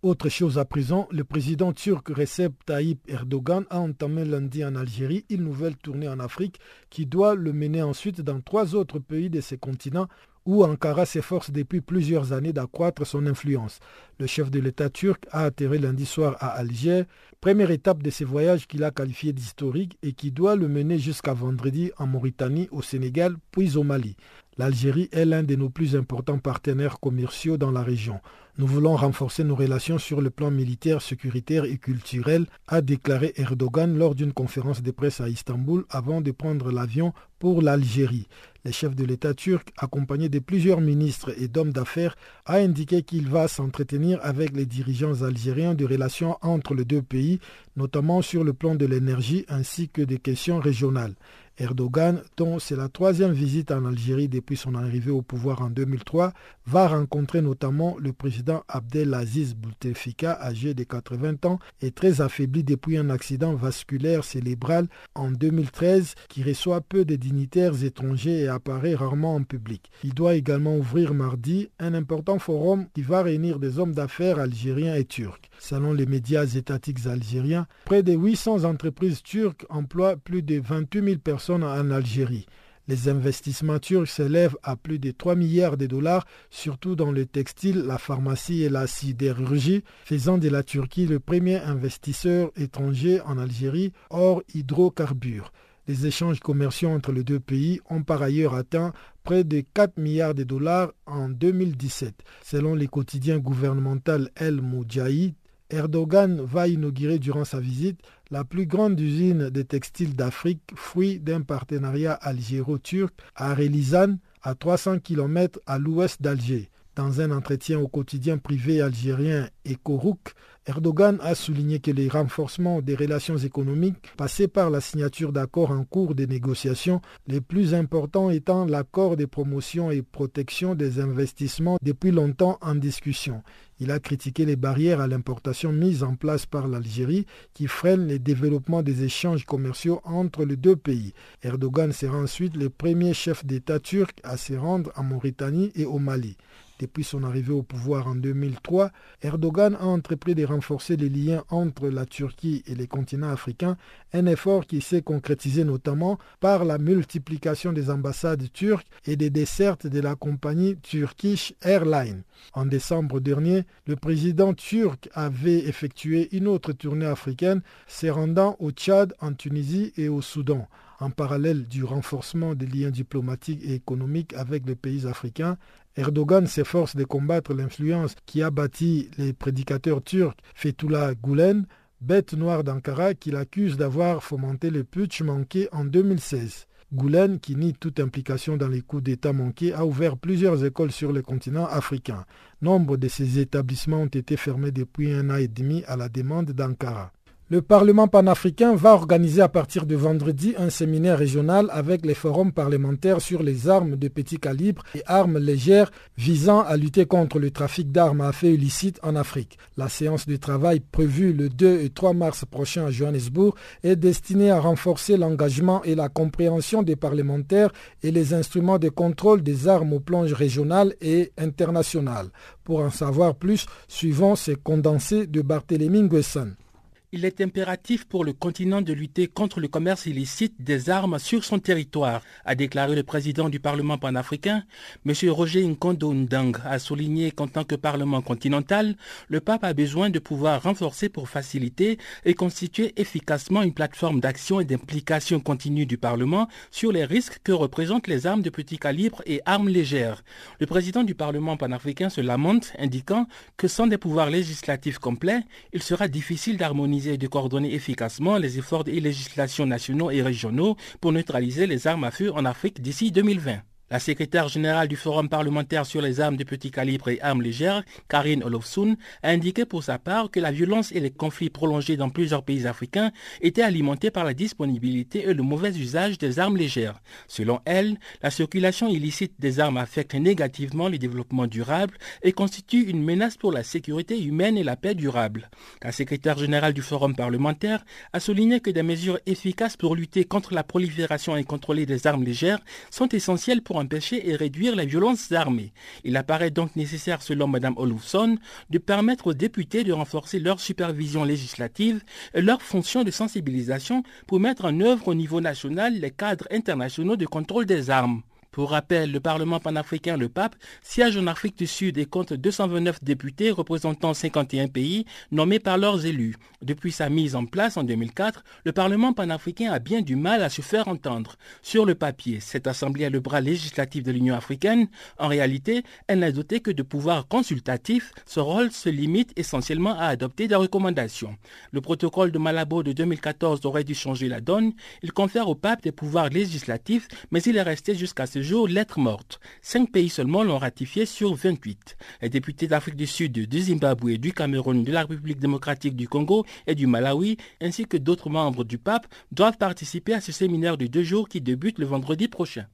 Autre chose à présent, le président turc Recep Tayyip Erdogan a entamé lundi en Algérie une nouvelle tournée en Afrique qui doit le mener ensuite dans trois autres pays de ce continent où Ankara s'efforce depuis plusieurs années d'accroître son influence. Le chef de l'État turc a atterri lundi soir à Alger, première étape de ce voyage qu'il a qualifié d'historique et qui doit le mener jusqu'à vendredi en Mauritanie, au Sénégal, puis au Mali. L'Algérie est l'un de nos plus importants partenaires commerciaux dans la région. Nous voulons renforcer nos relations sur le plan militaire, sécuritaire et culturel, a déclaré Erdogan lors d'une conférence de presse à Istanbul avant de prendre l'avion pour l'Algérie. Le chef de l'État turc, accompagné de plusieurs ministres et d'hommes d'affaires, a indiqué qu'il va s'entretenir avec les dirigeants algériens de relations entre les deux pays, notamment sur le plan de l'énergie ainsi que des questions régionales. Erdogan, dont c'est la troisième visite en Algérie depuis son arrivée au pouvoir en 2003, va rencontrer notamment le président Abdelaziz Bouteflika, âgé de 80 ans et très affaibli depuis un accident vasculaire cérébral en 2013 qui reçoit peu de dignitaires étrangers et apparaît rarement en public. Il doit également ouvrir mardi un important forum qui va réunir des hommes d'affaires algériens et turcs. Selon les médias étatiques algériens, près de 800 entreprises turques emploient plus de 28 000 personnes en Algérie. Les investissements turcs s'élèvent à plus de 3 milliards de dollars, surtout dans le textile, la pharmacie et la sidérurgie, faisant de la Turquie le premier investisseur étranger en Algérie hors hydrocarbures. Les échanges commerciaux entre les deux pays ont par ailleurs atteint près de 4 milliards de dollars en 2017. Selon les quotidiens gouvernemental El Moudjahid, Erdogan va inaugurer durant sa visite la plus grande usine de textiles d'Afrique, fruit d'un partenariat algéro-turc à Relizan, à 300 km à l'ouest d'Alger. Dans un entretien au quotidien privé algérien Ekorouk, Erdogan a souligné que les renforcements des relations économiques passés par la signature d'accords en cours de négociations, les plus importants étant l'accord de promotion et protection des investissements depuis longtemps en discussion. Il a critiqué les barrières à l'importation mises en place par l'Algérie qui freinent le développement des échanges commerciaux entre les deux pays. Erdogan sera ensuite le premier chef d'État turc à se rendre en Mauritanie et au Mali. Depuis son arrivée au pouvoir en 2003, Erdogan a entrepris de renforcer les liens entre la Turquie et les continents africains, un effort qui s'est concrétisé notamment par la multiplication des ambassades turques et des dessertes de la compagnie Turkish Airlines. En décembre dernier, le président turc avait effectué une autre tournée africaine, se rendant au Tchad, en Tunisie et au Soudan. En parallèle du renforcement des liens diplomatiques et économiques avec les pays africains, Erdogan s'efforce de combattre l'influence qui a bâti les prédicateurs turcs Fethullah Gulen, bête noire d'Ankara qu'il accuse d'avoir fomenté le putsch manqué en 2016. Gulen, qui nie toute implication dans les coups d'État manqués, a ouvert plusieurs écoles sur le continent africain. Nombre de ces établissements ont été fermés depuis un an et demi à la demande d'Ankara. Le Parlement panafricain va organiser à partir de vendredi un séminaire régional avec les forums parlementaires sur les armes de petit calibre et armes légères visant à lutter contre le trafic d'armes à feu illicite en Afrique. La séance de travail prévue le 2 et 3 mars prochain à Johannesburg est destinée à renforcer l'engagement et la compréhension des parlementaires et les instruments de contrôle des armes aux plonges régionales et internationales. Pour en savoir plus, suivons ces condensés de Barthélémy Nguesson il est impératif pour le continent de lutter contre le commerce illicite des armes sur son territoire, a déclaré le président du Parlement panafricain. M. Roger Nkondo Ndang a souligné qu'en tant que Parlement continental, le pape a besoin de pouvoir renforcer pour faciliter et constituer efficacement une plateforme d'action et d'implication continue du Parlement sur les risques que représentent les armes de petit calibre et armes légères. Le président du Parlement panafricain se lamente, indiquant que sans des pouvoirs législatifs complets, il sera difficile d'harmoniser et de coordonner efficacement les efforts des législations nationaux et régionaux pour neutraliser les armes à feu en Afrique d'ici 2020. La secrétaire générale du Forum parlementaire sur les armes de petit calibre et armes légères, Karine Olofsson, a indiqué pour sa part que la violence et les conflits prolongés dans plusieurs pays africains étaient alimentés par la disponibilité et le mauvais usage des armes légères. Selon elle, la circulation illicite des armes affecte négativement le développement durable et constitue une menace pour la sécurité humaine et la paix durable. La secrétaire générale du Forum parlementaire a souligné que des mesures efficaces pour lutter contre la prolifération incontrôlée des armes légères sont essentielles pour empêcher et réduire les violences armées. Il apparaît donc nécessaire, selon Mme Olufson, de permettre aux députés de renforcer leur supervision législative et leur fonction de sensibilisation pour mettre en œuvre au niveau national les cadres internationaux de contrôle des armes. Pour rappel, le Parlement panafricain, le pape, siège en Afrique du Sud et compte 229 députés représentant 51 pays nommés par leurs élus. Depuis sa mise en place en 2004, le Parlement panafricain a bien du mal à se faire entendre. Sur le papier, cette assemblée est le bras législatif de l'Union africaine. En réalité, elle n'a doté que de pouvoirs consultatifs. Ce rôle se limite essentiellement à adopter des recommandations. Le protocole de Malabo de 2014 aurait dû changer la donne. Il confère au pape des pouvoirs législatifs, mais il est resté jusqu'à ce jours lettre morte. Cinq pays seulement l'ont ratifié sur 28. Les députés d'Afrique du Sud, du Zimbabwe, du Cameroun, de la République démocratique du Congo et du Malawi, ainsi que d'autres membres du pape, doivent participer à ce séminaire de deux jours qui débute le vendredi prochain.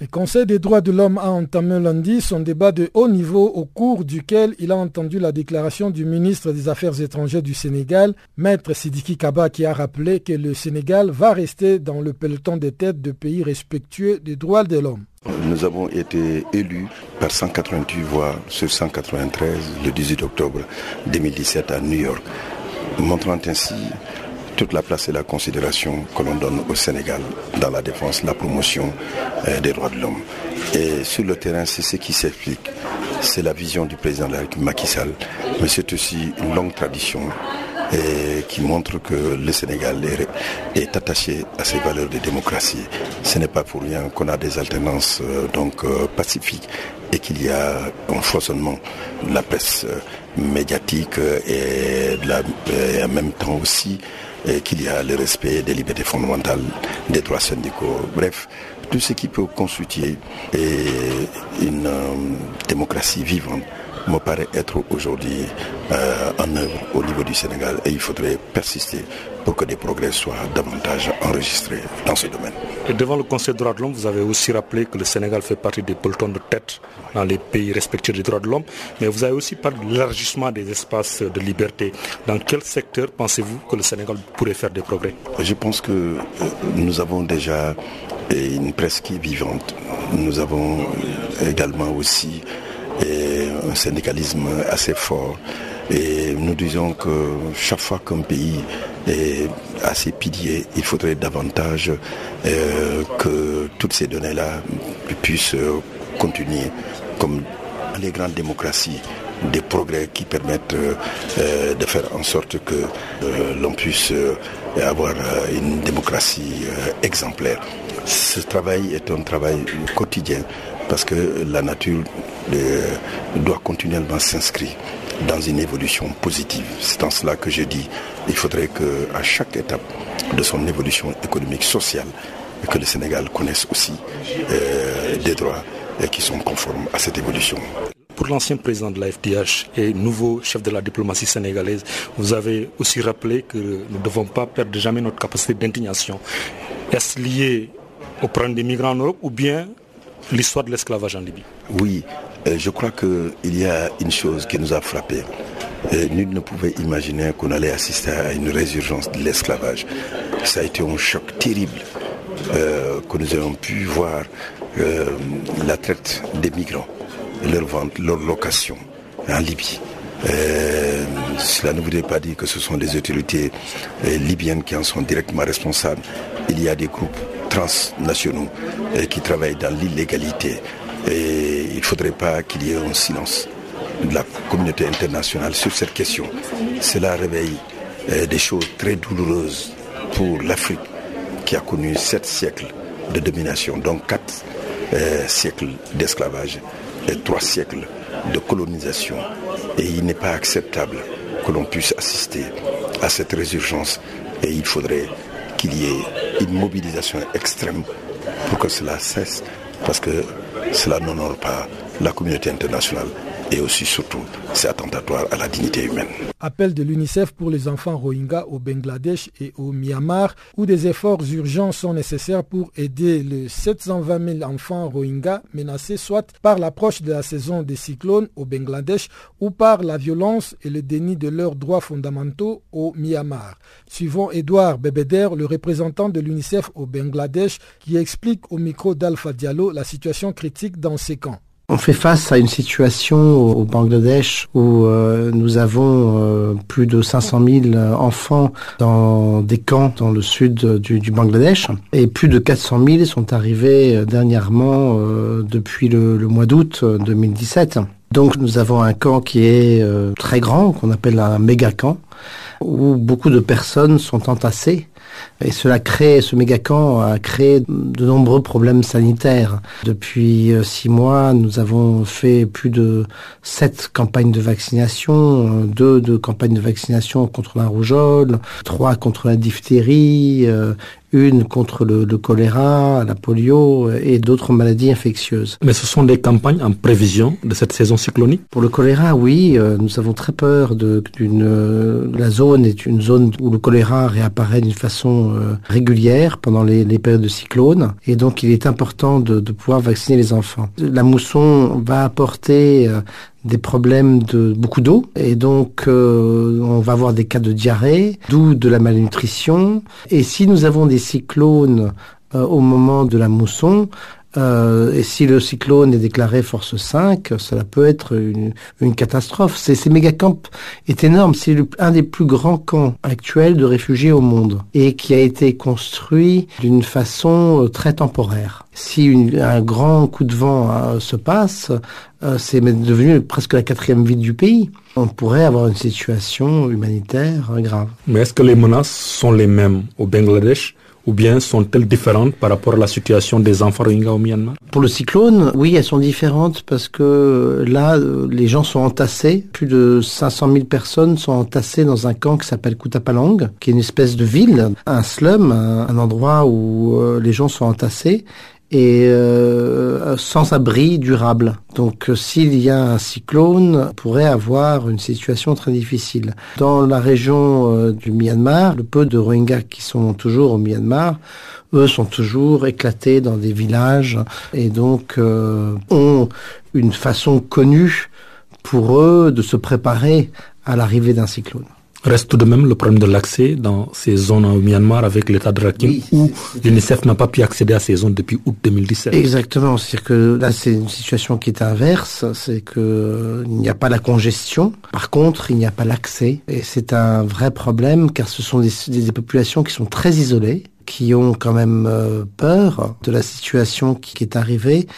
Le Conseil des droits de l'homme a entamé lundi son débat de haut niveau au cours duquel il a entendu la déclaration du ministre des Affaires étrangères du Sénégal, Maître Sidiki Kaba, qui a rappelé que le Sénégal va rester dans le peloton des têtes de pays respectueux des droits de l'homme. Nous avons été élus par 188 voix sur 193 le 18 octobre 2017 à New York, montrant ainsi toute la place et la considération que l'on donne au Sénégal dans la défense, la promotion euh, des droits de l'homme. Et sur le terrain, c'est ce qui s'explique. C'est la vision du président de la République Macky Sall, mais c'est aussi une longue tradition et qui montre que le Sénégal est, attaché à ses valeurs de démocratie. Ce n'est pas pour rien qu'on a des alternances euh, donc euh, pacifiques et qu'il y a un foisonnement de la presse médiatique et, en même temps aussi qu'il y a le respect des libertés fondamentales, des droits syndicaux, bref, tout ce qui peut constituer une euh, démocratie vivante me paraît être aujourd'hui euh, en œuvre au niveau du Sénégal et il faudrait persister pour que des progrès soient davantage enregistrés dans ce domaine. Et devant le Conseil des droits de l'homme, vous avez aussi rappelé que le Sénégal fait partie des pelotons de tête dans les pays respectueux des droits de l'homme, mais vous avez aussi parlé de l'élargissement des espaces de liberté. Dans quel secteur pensez-vous que le Sénégal pourrait faire des progrès? Je pense que euh, nous avons déjà une presse qui est vivante. Nous avons également aussi un syndicalisme assez fort. Et nous disons que chaque fois qu'un pays est assez pilier, il faudrait davantage euh, que toutes ces données-là puissent continuer comme les grandes démocraties des progrès qui permettent euh, de faire en sorte que euh, l'on puisse avoir une démocratie exemplaire. Ce travail est un travail quotidien parce que la nature doit continuellement s'inscrire dans une évolution positive. C'est en cela que je dis qu'il faudrait qu'à chaque étape de son évolution économique, sociale, que le Sénégal connaisse aussi euh, des droits qui sont conformes à cette évolution. Pour l'ancien président de la FDH et nouveau chef de la diplomatie sénégalaise, vous avez aussi rappelé que nous ne devons pas perdre jamais notre capacité d'indignation. Est-ce lié au problème des migrants en Europe ou bien l'histoire de l'esclavage en Libye Oui, euh, je crois qu'il y a une chose qui nous a frappé. Euh, nul ne pouvait imaginer qu'on allait assister à une résurgence de l'esclavage. Ça a été un choc terrible euh, que nous avons pu voir la traite des migrants, leur vente, leur location en Libye. cela ne voudrait pas dire que ce sont les autorités libyennes qui en sont directement responsables. Il y a des groupes transnationaux qui travaillent dans l'illégalité. Et il ne faudrait pas qu'il y ait un silence de la communauté internationale sur cette question. Cela réveille des choses très douloureuses pour l'Afrique qui a connu sept siècles de domination, donc quatre siècles d'esclavage et trois siècles de colonisation. Et il n'est pas acceptable que l'on puisse assister à cette résurgence. Et il faudrait qu'il y ait une mobilisation extrême pour que cela cesse, parce que cela n'honore pas la communauté internationale et aussi surtout c'est attentatoire à la dignité humaine. Appel de l'UNICEF pour les enfants Rohingyas au Bangladesh et au Myanmar où des efforts urgents sont nécessaires pour aider les 720 000 enfants Rohingyas menacés soit par l'approche de la saison des cyclones au Bangladesh ou par la violence et le déni de leurs droits fondamentaux au Myanmar. Suivons Edouard Bebeder, le représentant de l'UNICEF au Bangladesh, qui explique au micro d'Alpha Diallo la situation critique dans ces camps. On fait face à une situation au Bangladesh où euh, nous avons euh, plus de 500 000 enfants dans des camps dans le sud du, Bangladesh et plus de 400 000 sont arrivés euh, dernièrement depuis le, le mois d'août 2017. Donc nous avons un camp qui est très grand, qu'on appelle un méga camp, où beaucoup de personnes sont entassées et cela crée, ce méga-camp a créé de nombreux problèmes sanitaires. Depuis euh, six mois, nous avons fait plus de sept campagnes de vaccination, euh, deux de campagnes de vaccination contre la rougeole, trois contre la diphtérie, euh, une contre le, choléra, la polio et d'autres maladies infectieuses. Mais ce sont des campagnes en prévision de cette saison cyclonique? Pour le choléra, oui, euh, nous avons très peur d'une euh, la zone est une zone où le choléra réapparaît d'une façon euh, régulière pendant les, les, périodes de cyclone et donc il est important de, de pouvoir vacciner les enfants. La mousson va apporter des problèmes de beaucoup d'eau et donc euh, on va avoir des cas de diarrhée, d'où de la malnutrition. Et si nous avons des cyclones euh, au moment de la mousson, euh, et si le cyclone est déclaré force 5, cela peut être une, une catastrophe. Ces, ces mégacamps est énorme. C'est un des plus grands camps actuels de réfugiés au monde et qui a été construit d'une façon euh, très temporaire. Si une, un grand coup de vent euh, se passe, euh, c'est devenu presque la quatrième ville du pays. On pourrait avoir une situation humanitaire grave. Mais est-ce que les menaces sont les mêmes au Bangladesh ou bien sont-elles différentes par rapport à la situation des enfants Rohingyas au Myanmar? Pour le cyclone, oui, elles sont différentes parce que là, les gens sont entassés. Plus de 500 000 personnes sont entassées dans un camp qui s'appelle Kutapalang, qui est une espèce de ville, un slum, un, un endroit où euh, les gens sont entassés et euh, sans abri durable. Donc euh, s'il y a un cyclone, on pourrait avoir une situation très difficile. Dans la région euh, du Myanmar, le peu de Rohingyas qui sont toujours au Myanmar, eux sont toujours éclatés dans des villages et donc ont une façon connue pour eux de se préparer à l'arrivée d'un cyclone. Reste tout de même le problème de l'accès dans ces zones au Myanmar avec l'état de Rakhine Oui, où l'UNICEF n'a pas pu accéder à ces zones depuis août 2017. Exactement, c'est-à-dire que là c'est une situation qui est inverse, c'est que euh, il n'y a pas la congestion, par contre il n'y a pas l'accès. Et c'est un vrai problème car ce sont des populations qui sont très isolées, qui ont quand même euh, peur de la situation qui, est arrivée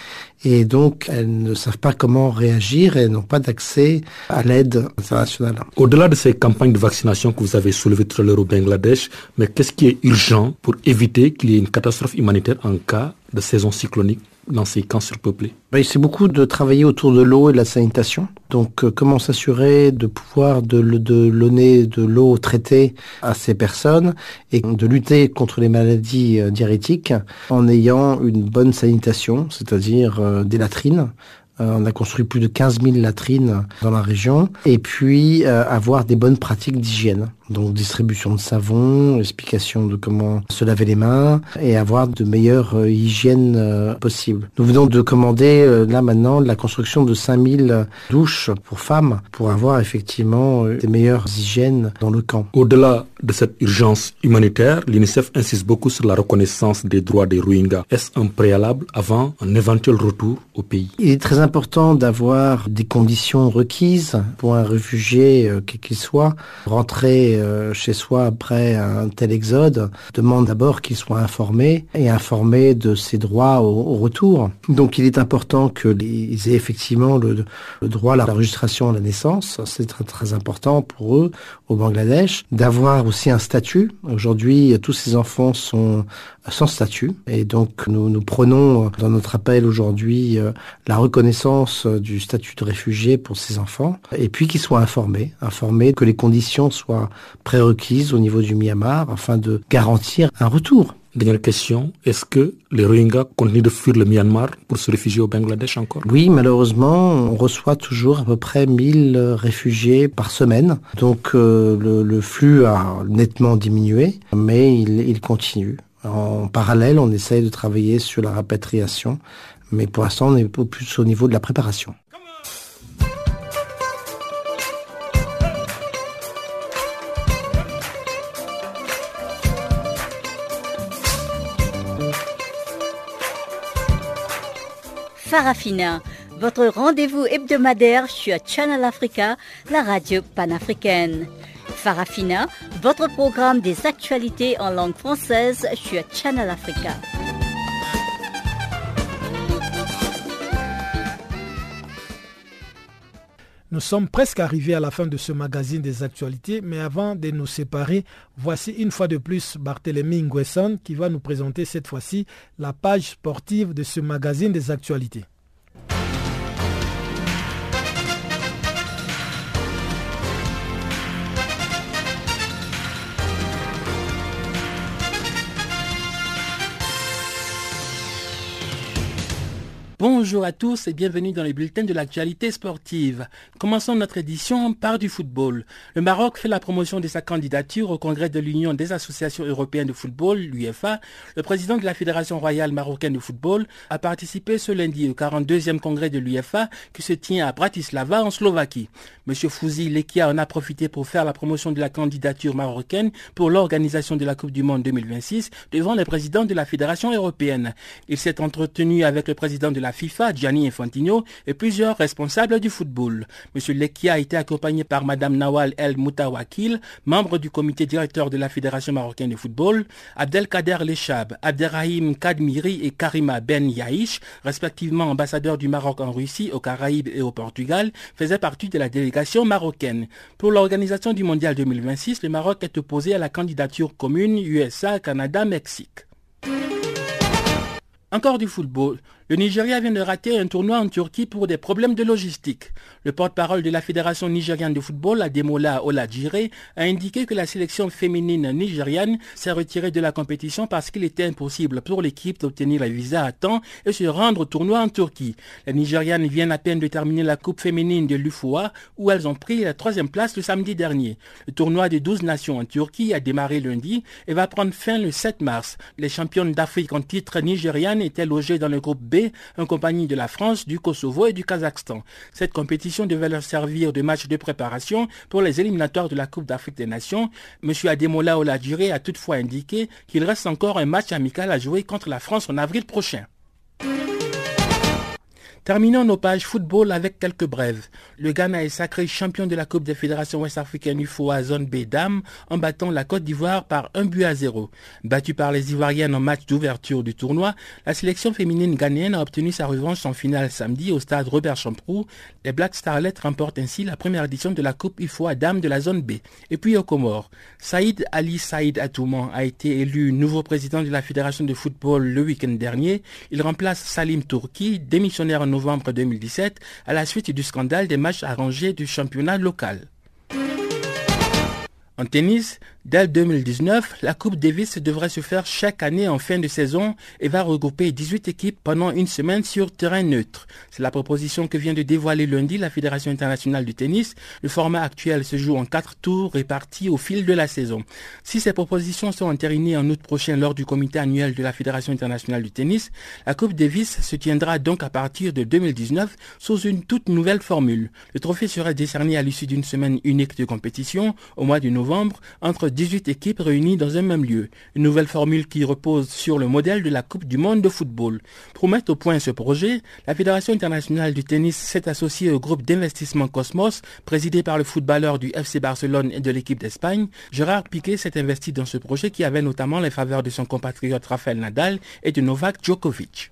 et donc elles ne savent pas comment réagir et n'ont pas d'accès à l'aide internationale. Au-delà de ces campagnes de vaccination que vous avez soulevées tout à l'heure au Bangladesh, mais qu'est-ce qui est urgent pour éviter qu'il y ait une catastrophe humanitaire en cas de saison cyclonique dans ces camps surpeuplés Oui, c'est beaucoup de travailler autour de l'eau et de la sanitation. Donc, euh, comment s'assurer de pouvoir de, donner de l'eau traitée à ces personnes et de lutter contre les maladies euh, diarrhétiques en ayant une bonne sanitation, c'est-à-dire euh, des latrines. On a construit plus de 15 000 latrines dans la région. Et puis, avoir des bonnes pratiques d'hygiène. Donc, distribution de savon, explication de comment se laver les mains et avoir de meilleures euh, hygiènes euh, possibles. Nous venons de commander, euh, là maintenant, la construction de 5000 douches pour femmes pour avoir effectivement des meilleures hygiènes dans le camp. Au-delà de cette urgence humanitaire, l'UNICEF insiste beaucoup sur la reconnaissance des droits des Rohingyas. Est-ce un préalable avant un éventuel retour au pays? Il est très important d'avoir des conditions requises pour un réfugié, quel qu'il soit. Rentrer chez soi après un tel exode demande d'abord qu'il soit informé et informé de ses droits au, retour. Donc il est important qu'ils aient effectivement le, droit à la enregistration à la naissance. C'est très important pour eux au Bangladesh. D'avoir aussi un statut. Aujourd'hui, tous ces enfants sont sans statut et donc nous, nous prenons euh, dans notre appel aujourd'hui euh, la reconnaissance euh, du statut de réfugié pour ces enfants et puis qu'ils soient informés, informés que les conditions soient prérequises au niveau du Myanmar afin de garantir un retour. Dernière question, est-ce que les Rohingyas continuent de fuir le Myanmar pour se réfugier au Bangladesh encore? Oui, malheureusement, on reçoit toujours à peu près 1000 réfugiés par semaine. Donc euh, le, le flux a nettement diminué, mais il, il continue. En parallèle, on essaye de travailler sur la rapatriation, mais pour l'instant, on est plus au niveau de la préparation. Farafina, votre rendez-vous hebdomadaire sur Channel Africa, la radio panafricaine. Farafina, votre programme des actualités en langue française sur Channel Africa. Nous sommes presque arrivés à la fin de ce magazine des actualités, mais avant de nous séparer, voici une fois de plus Barthélemy Nguesson qui va nous présenter cette fois-ci la page sportive de ce magazine des actualités. Bonjour à tous et bienvenue dans les bulletins de l'actualité sportive. Commençons notre édition par du football. Le Maroc fait la promotion de sa candidature au congrès de l'Union des associations européennes de football, l'UEFA. Le président de la Fédération royale marocaine de football a participé ce lundi au 42e congrès de l'UEFA qui se tient à Bratislava en Slovaquie. Monsieur Fouzi Lekia en a profité pour faire la promotion de la candidature marocaine pour l'organisation de la Coupe du Monde 2026 devant le président de la Fédération européenne. Il s'est entretenu avec le président de la FIFA, Gianni Infantino, et plusieurs responsables du football. M. Lekia a été accompagné par Mme Nawal El Moutawakil, membre du comité directeur de la Fédération marocaine de football, Abdelkader Lechab, Abderrahim Kadmiri et Karima Ben Yaïch, respectivement ambassadeurs du Maroc en Russie, aux Caraïbes et au Portugal, faisaient partie de la délégation marocaine. Pour l'organisation du Mondial 2026, le Maroc est opposé à la candidature commune USA-Canada-Mexique. Encore du football. Le Nigeria vient de rater un tournoi en Turquie pour des problèmes de logistique. Le porte-parole de la Fédération nigériane de football, Ademola Olajire, a indiqué que la sélection féminine nigériane s'est retirée de la compétition parce qu'il était impossible pour l'équipe d'obtenir un visa à temps et se rendre au tournoi en Turquie. Les Nigérianes viennent à peine de terminer la Coupe féminine de l'UFOA où elles ont pris la troisième place le samedi dernier. Le tournoi des 12 nations en Turquie a démarré lundi et va prendre fin le 7 mars. Les championnes d'Afrique en titre nigérianes étaient logées dans le groupe B en compagnie de la France, du Kosovo et du Kazakhstan. Cette compétition devait leur servir de match de préparation pour les éliminatoires de la Coupe d'Afrique des Nations. M. Ademola Oladjire a toutefois indiqué qu'il reste encore un match amical à jouer contre la France en avril prochain. Terminons nos pages football avec quelques brèves. Le Ghana est sacré champion de la Coupe des fédérations ouest-africaines UFOA zone B dames en battant la Côte d'Ivoire par un but à zéro. Battue par les Ivoiriennes en match d'ouverture du tournoi, la sélection féminine ghanéenne a obtenu sa revanche en finale samedi au stade Robert Champrou. Les Black Starlets remportent ainsi la première édition de la Coupe UFOA dames de la zone B. Et puis au Comores, Saïd Ali Saïd Atouman a été élu nouveau président de la Fédération de football le week-end dernier. Il remplace Salim Tourki, démissionnaire en novembre 2017 à la suite du scandale des matchs arrangés du championnat local. En tennis, dès 2019, la Coupe Davis devrait se faire chaque année en fin de saison et va regrouper 18 équipes pendant une semaine sur terrain neutre. C'est la proposition que vient de dévoiler lundi la Fédération internationale du tennis. Le format actuel se joue en quatre tours répartis au fil de la saison. Si ces propositions sont entérinées en août prochain lors du comité annuel de la Fédération internationale du tennis, la Coupe Davis se tiendra donc à partir de 2019 sous une toute nouvelle formule. Le trophée sera décerné à l'issue d'une semaine unique de compétition au mois de novembre entre 18 équipes réunies dans un même lieu. Une nouvelle formule qui repose sur le modèle de la Coupe du monde de football. Pour mettre au point ce projet, la Fédération internationale du tennis s'est associée au groupe d'investissement Cosmos, présidé par le footballeur du FC Barcelone et de l'équipe d'Espagne. Gérard Piquet s'est investi dans ce projet qui avait notamment les faveurs de son compatriote Rafael Nadal et de Novak Djokovic.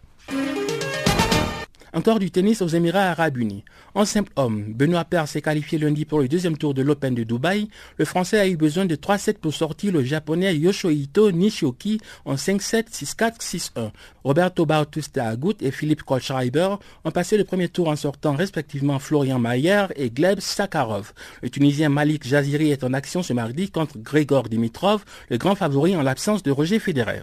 Encore du tennis aux Émirats arabes unis. En simple homme, Benoît Paire s'est qualifié lundi pour le deuxième tour de l'Open de Dubaï. Le Français a eu besoin de 3-7 pour sortir le Japonais Yoshihito Nishioki en 5-7, 6-4, 6-1. Roberto Bautista Agut et Philippe Kohlschreiber ont passé le premier tour en sortant respectivement Florian Mayer et Gleb Sakharov. Le Tunisien Malik Jaziri est en action ce mardi contre Grégor Dimitrov, le grand favori en l'absence de Roger Federer.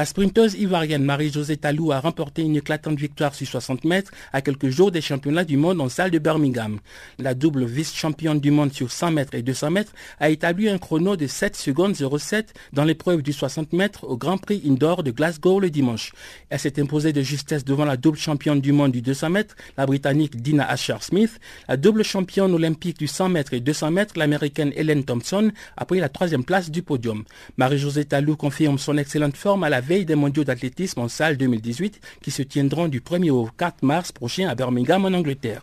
La sprinteuse ivoirienne Marie-Josée Talou a remporté une éclatante victoire sur 60 mètres à quelques jours des championnats du monde en salle de Birmingham. La double vice-championne du monde sur 100 mètres et 200 mètres a établi un chrono de 7 secondes 07 dans l'épreuve du 60 mètres au Grand Prix Indoor de Glasgow le dimanche. Elle s'est imposée de justesse devant la double championne du monde du 200 mètres, la britannique Dina Asher-Smith, la double championne olympique du 100 mètres et 200 mètres, l'américaine Helen Thompson, a pris la troisième place du podium. Marie-Josée Talou confirme son excellente forme à la veille des mondiaux d'athlétisme en salle 2018 qui se tiendront du 1er au 4 mars prochain à Birmingham en Angleterre.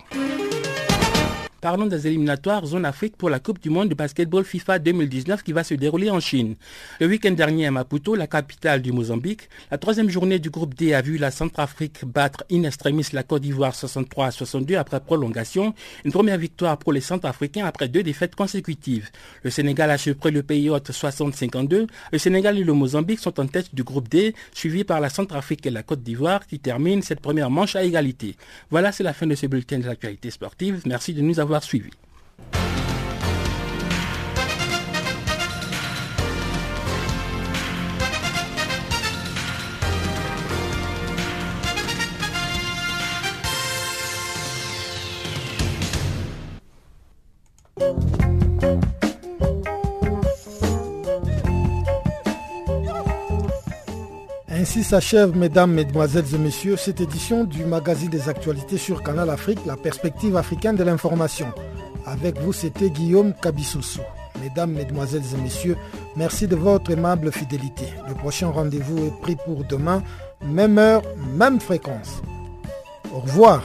Parlons des éliminatoires zone Afrique pour la Coupe du monde de basketball FIFA 2019 qui va se dérouler en Chine. Le week-end dernier à Maputo, la capitale du Mozambique, la troisième journée du groupe D a vu la Centrafrique battre in extremis la Côte d'Ivoire 63 à 62 après prolongation. Une première victoire pour les Centrafricains après deux défaites consécutives. Le Sénégal a surpris le pays hôte 60-52. Le Sénégal et le Mozambique sont en tête du groupe D, suivis par la Centrafrique et la Côte d'Ivoire qui terminent cette première manche à égalité. Voilà, c'est la fin de ce bulletin de l'actualité sportive. Merci de nous avoir suivi. Ainsi s'achève, mesdames, mesdemoiselles et messieurs, cette édition du magazine des actualités sur Canal Afrique, la perspective africaine de l'information. Avec vous, c'était Guillaume Kabissoussou. Mesdames, mesdemoiselles et messieurs, merci de votre aimable fidélité. Le prochain rendez-vous est pris pour demain, même heure, même fréquence. Au revoir.